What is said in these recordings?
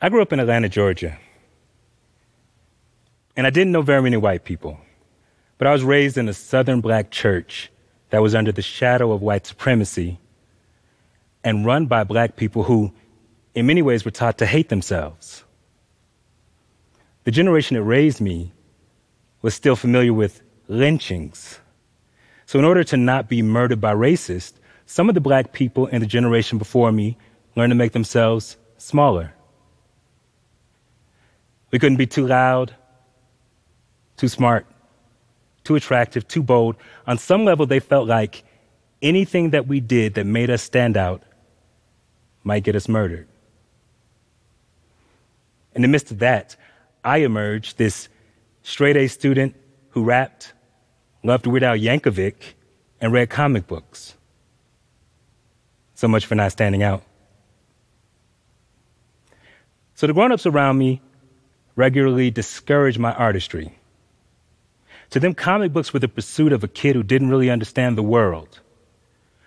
I grew up in Atlanta, Georgia. And I didn't know very many white people. But I was raised in a southern black church that was under the shadow of white supremacy and run by black people who, in many ways, were taught to hate themselves. The generation that raised me was still familiar with lynchings. So, in order to not be murdered by racists, some of the black people in the generation before me learned to make themselves smaller. We couldn't be too loud, too smart, too attractive, too bold. On some level, they felt like anything that we did that made us stand out might get us murdered. In the midst of that, I emerged this straight A student who rapped, loved Weird Al Yankovic, and read comic books. So much for not standing out. So the grown ups around me regularly discouraged my artistry. To them, comic books were the pursuit of a kid who didn't really understand the world.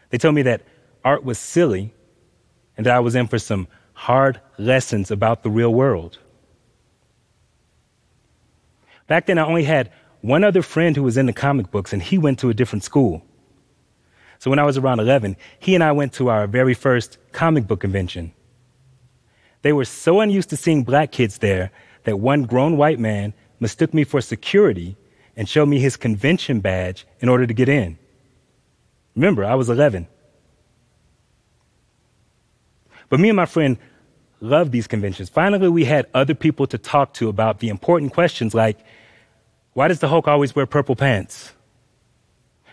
They told me that art was silly and that I was in for some hard lessons about the real world. Back then, I only had one other friend who was into comic books, and he went to a different school. So when I was around 11, he and I went to our very first comic book convention. They were so unused to seeing black kids there that one grown white man mistook me for security and showed me his convention badge in order to get in. Remember, I was 11. But me and my friend loved these conventions. Finally, we had other people to talk to about the important questions like why does the Hulk always wear purple pants?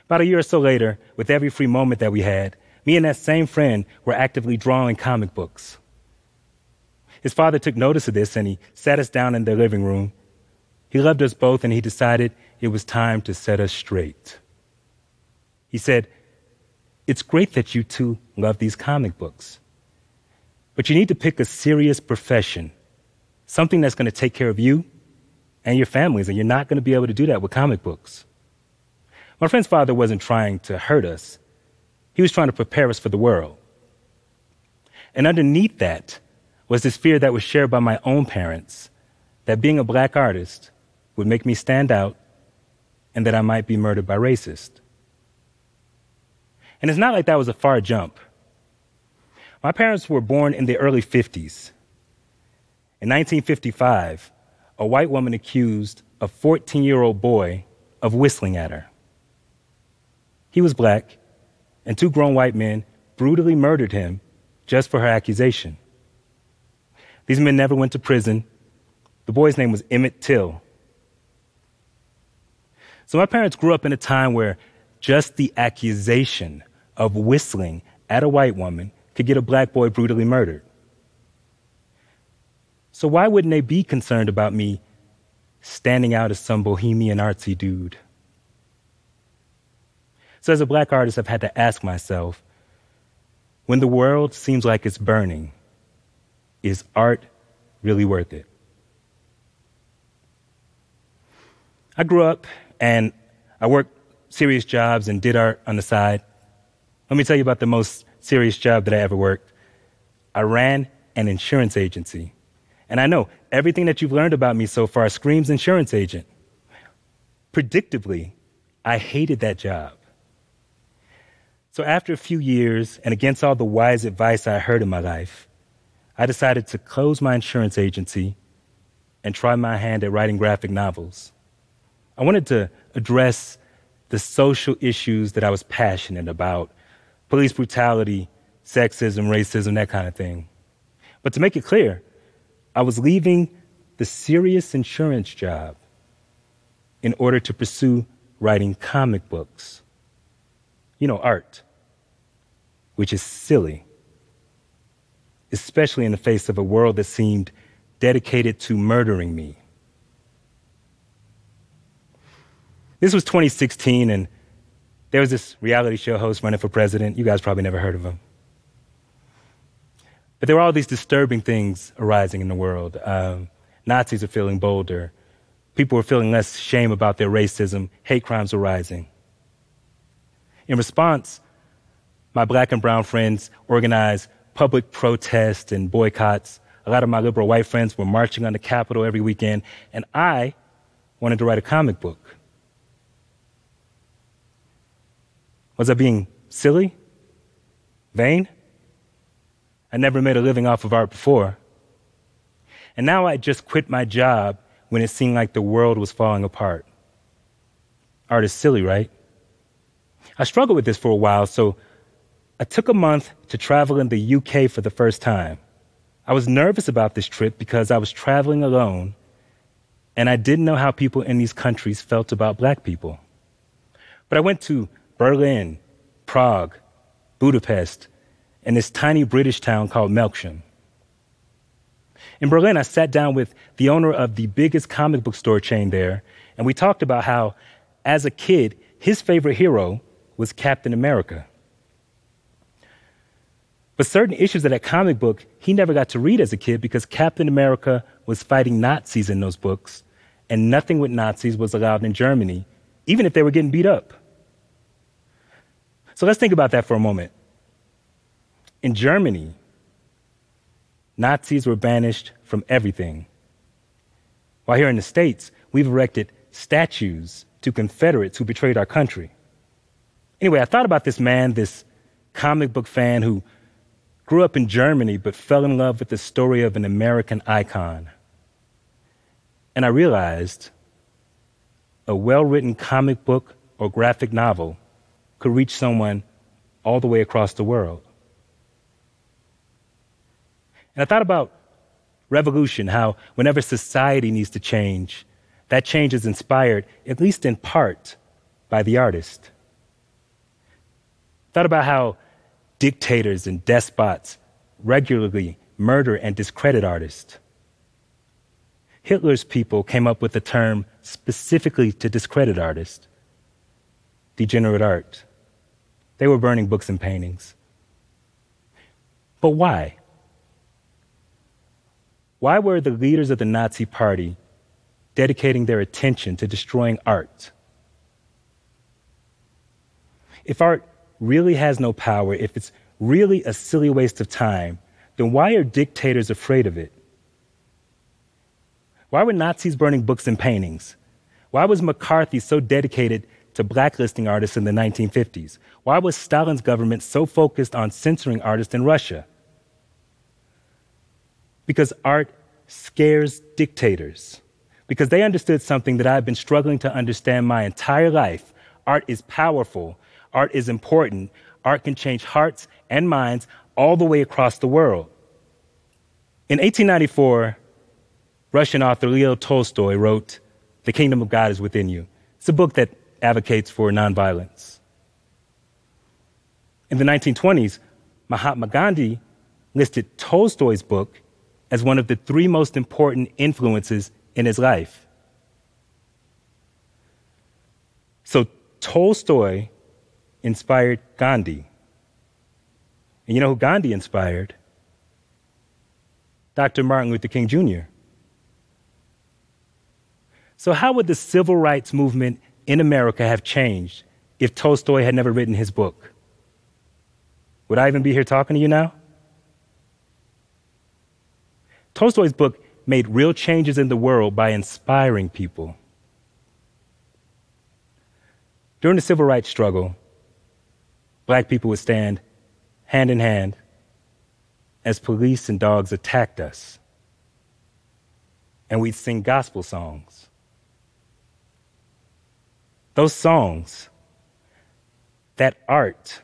About a year or so later, with every free moment that we had, me and that same friend were actively drawing comic books. His father took notice of this and he sat us down in their living room. He loved us both and he decided it was time to set us straight. He said, It's great that you two love these comic books, but you need to pick a serious profession, something that's going to take care of you and your families, and you're not going to be able to do that with comic books. My friend's father wasn't trying to hurt us, he was trying to prepare us for the world. And underneath that was this fear that was shared by my own parents that being a black artist would make me stand out and that I might be murdered by racists. And it's not like that was a far jump. My parents were born in the early 50s. In 1955, a white woman accused a 14 year old boy of whistling at her. He was black, and two grown white men brutally murdered him just for her accusation. These men never went to prison. The boy's name was Emmett Till. So my parents grew up in a time where just the accusation of whistling at a white woman could get a black boy brutally murdered. So why wouldn't they be concerned about me standing out as some bohemian artsy dude? So as a black artist, I've had to ask myself, when the world seems like it's burning, is art really worth it? I grew up and I worked serious jobs and did art on the side. Let me tell you about the most serious job that I ever worked. I ran an insurance agency. And I know everything that you've learned about me so far screams insurance agent. Predictably, I hated that job. So after a few years, and against all the wise advice I heard in my life, I decided to close my insurance agency and try my hand at writing graphic novels. I wanted to address the social issues that I was passionate about police brutality, sexism, racism, that kind of thing. But to make it clear, I was leaving the serious insurance job in order to pursue writing comic books. You know, art, which is silly, especially in the face of a world that seemed dedicated to murdering me. This was 2016, and there was this reality show host running for president. You guys probably never heard of him. But there were all these disturbing things arising in the world. Um, Nazis are feeling bolder. People were feeling less shame about their racism. Hate crimes were rising. In response, my black and brown friends organized public protests and boycotts a lot of my liberal white friends were marching on the Capitol every weekend, and I wanted to write a comic book. Was I being silly? Vain? I never made a living off of art before. And now I just quit my job when it seemed like the world was falling apart. Art is silly, right? I struggled with this for a while, so I took a month to travel in the UK for the first time. I was nervous about this trip because I was traveling alone and I didn't know how people in these countries felt about black people. But I went to Berlin, Prague, Budapest, and this tiny British town called Melksham. In Berlin, I sat down with the owner of the biggest comic book store chain there, and we talked about how, as a kid, his favorite hero was Captain America. But certain issues of that comic book he never got to read as a kid because Captain America was fighting Nazis in those books, and nothing with Nazis was allowed in Germany, even if they were getting beat up. So let's think about that for a moment. In Germany, Nazis were banished from everything. While here in the States, we've erected statues to Confederates who betrayed our country. Anyway, I thought about this man, this comic book fan who grew up in Germany but fell in love with the story of an American icon. And I realized a well written comic book or graphic novel could reach someone all the way across the world. And I thought about revolution, how whenever society needs to change, that change is inspired, at least in part, by the artist. Thought about how dictators and despots regularly murder and discredit artists. Hitler's people came up with the term specifically to discredit artists degenerate art. They were burning books and paintings. But why? Why were the leaders of the Nazi Party dedicating their attention to destroying art? If art really has no power, if it's really a silly waste of time, then why are dictators afraid of it? Why were Nazis burning books and paintings? Why was McCarthy so dedicated to blacklisting artists in the 1950s? Why was Stalin's government so focused on censoring artists in Russia? Because art scares dictators. Because they understood something that I've been struggling to understand my entire life. Art is powerful Art is important. Art can change hearts and minds all the way across the world. In 1894, Russian author Leo Tolstoy wrote, The Kingdom of God is Within You. It's a book that advocates for nonviolence. In the 1920s, Mahatma Gandhi listed Tolstoy's book as one of the three most important influences in his life. So Tolstoy inspired Gandhi. And you know who Gandhi inspired? Dr. Martin Luther King Jr. So, how would the civil rights movement in America have changed if Tolstoy had never written his book? Would I even be here talking to you now? Tolstoy's book made real changes in the world by inspiring people. During the civil rights struggle, black people would stand hand in hand as police and dogs attacked us. And we'd sing gospel songs. Those songs, that art,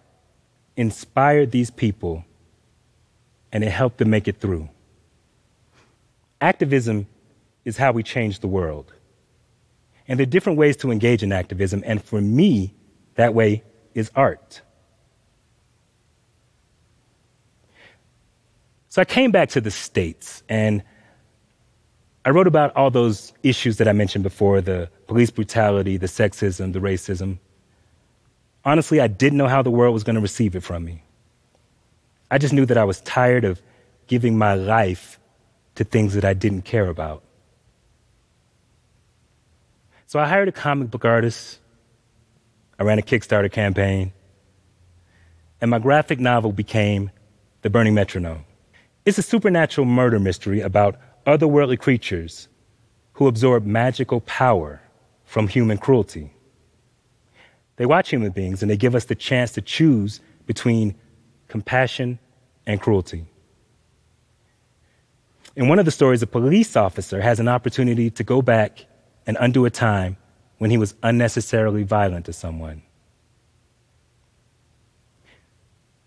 inspired these people and it helped them make it through. Activism is how we change the world. And there are different ways to engage in activism, and for me, that way is art. So I came back to the States and I wrote about all those issues that I mentioned before the police brutality, the sexism, the racism. Honestly, I didn't know how the world was going to receive it from me. I just knew that I was tired of giving my life to things that I didn't care about. So I hired a comic book artist. I ran a Kickstarter campaign. And my graphic novel became The Burning Metronome. It's a supernatural murder mystery about otherworldly creatures who absorb magical power from human cruelty. They watch human beings and they give us the chance to choose between compassion and cruelty. In one of the stories, a police officer has an opportunity to go back and undo a time when he was unnecessarily violent to someone.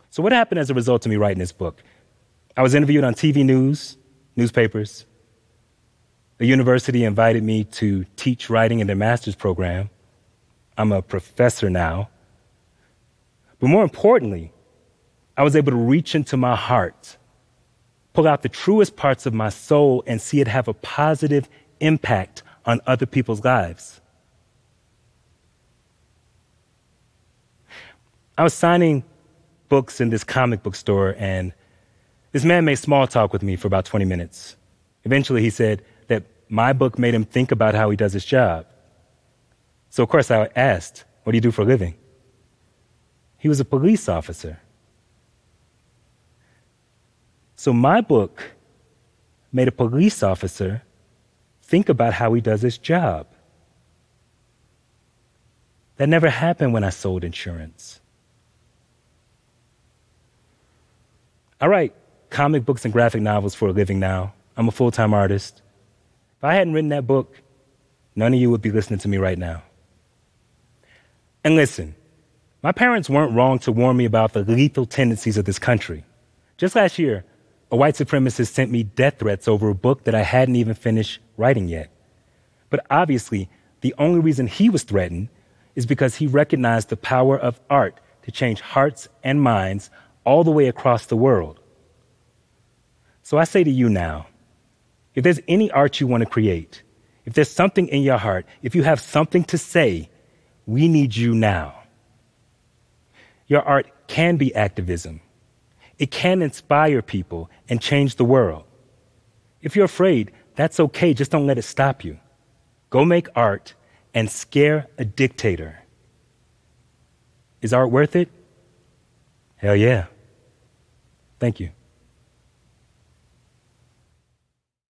So, what happened as a result of me writing this book? I was interviewed on TV news, newspapers. The university invited me to teach writing in their master's program. I'm a professor now. But more importantly, I was able to reach into my heart, pull out the truest parts of my soul, and see it have a positive impact on other people's lives. I was signing books in this comic book store, and this man made small talk with me for about 20 minutes. Eventually, he said that my book made him think about how he does his job. So, of course, I asked, What do you do for a living? He was a police officer. So, my book made a police officer think about how he does his job. That never happened when I sold insurance. I write comic books and graphic novels for a living now. I'm a full time artist. If I hadn't written that book, none of you would be listening to me right now. And listen, my parents weren't wrong to warn me about the lethal tendencies of this country. Just last year, a white supremacist sent me death threats over a book that I hadn't even finished writing yet. But obviously, the only reason he was threatened is because he recognized the power of art to change hearts and minds all the way across the world. So I say to you now if there's any art you want to create, if there's something in your heart, if you have something to say, we need you now. Your art can be activism. It can inspire people and change the world. If you're afraid, that's okay, just don't let it stop you. Go make art and scare a dictator. Is art worth it? Hell yeah. Thank you.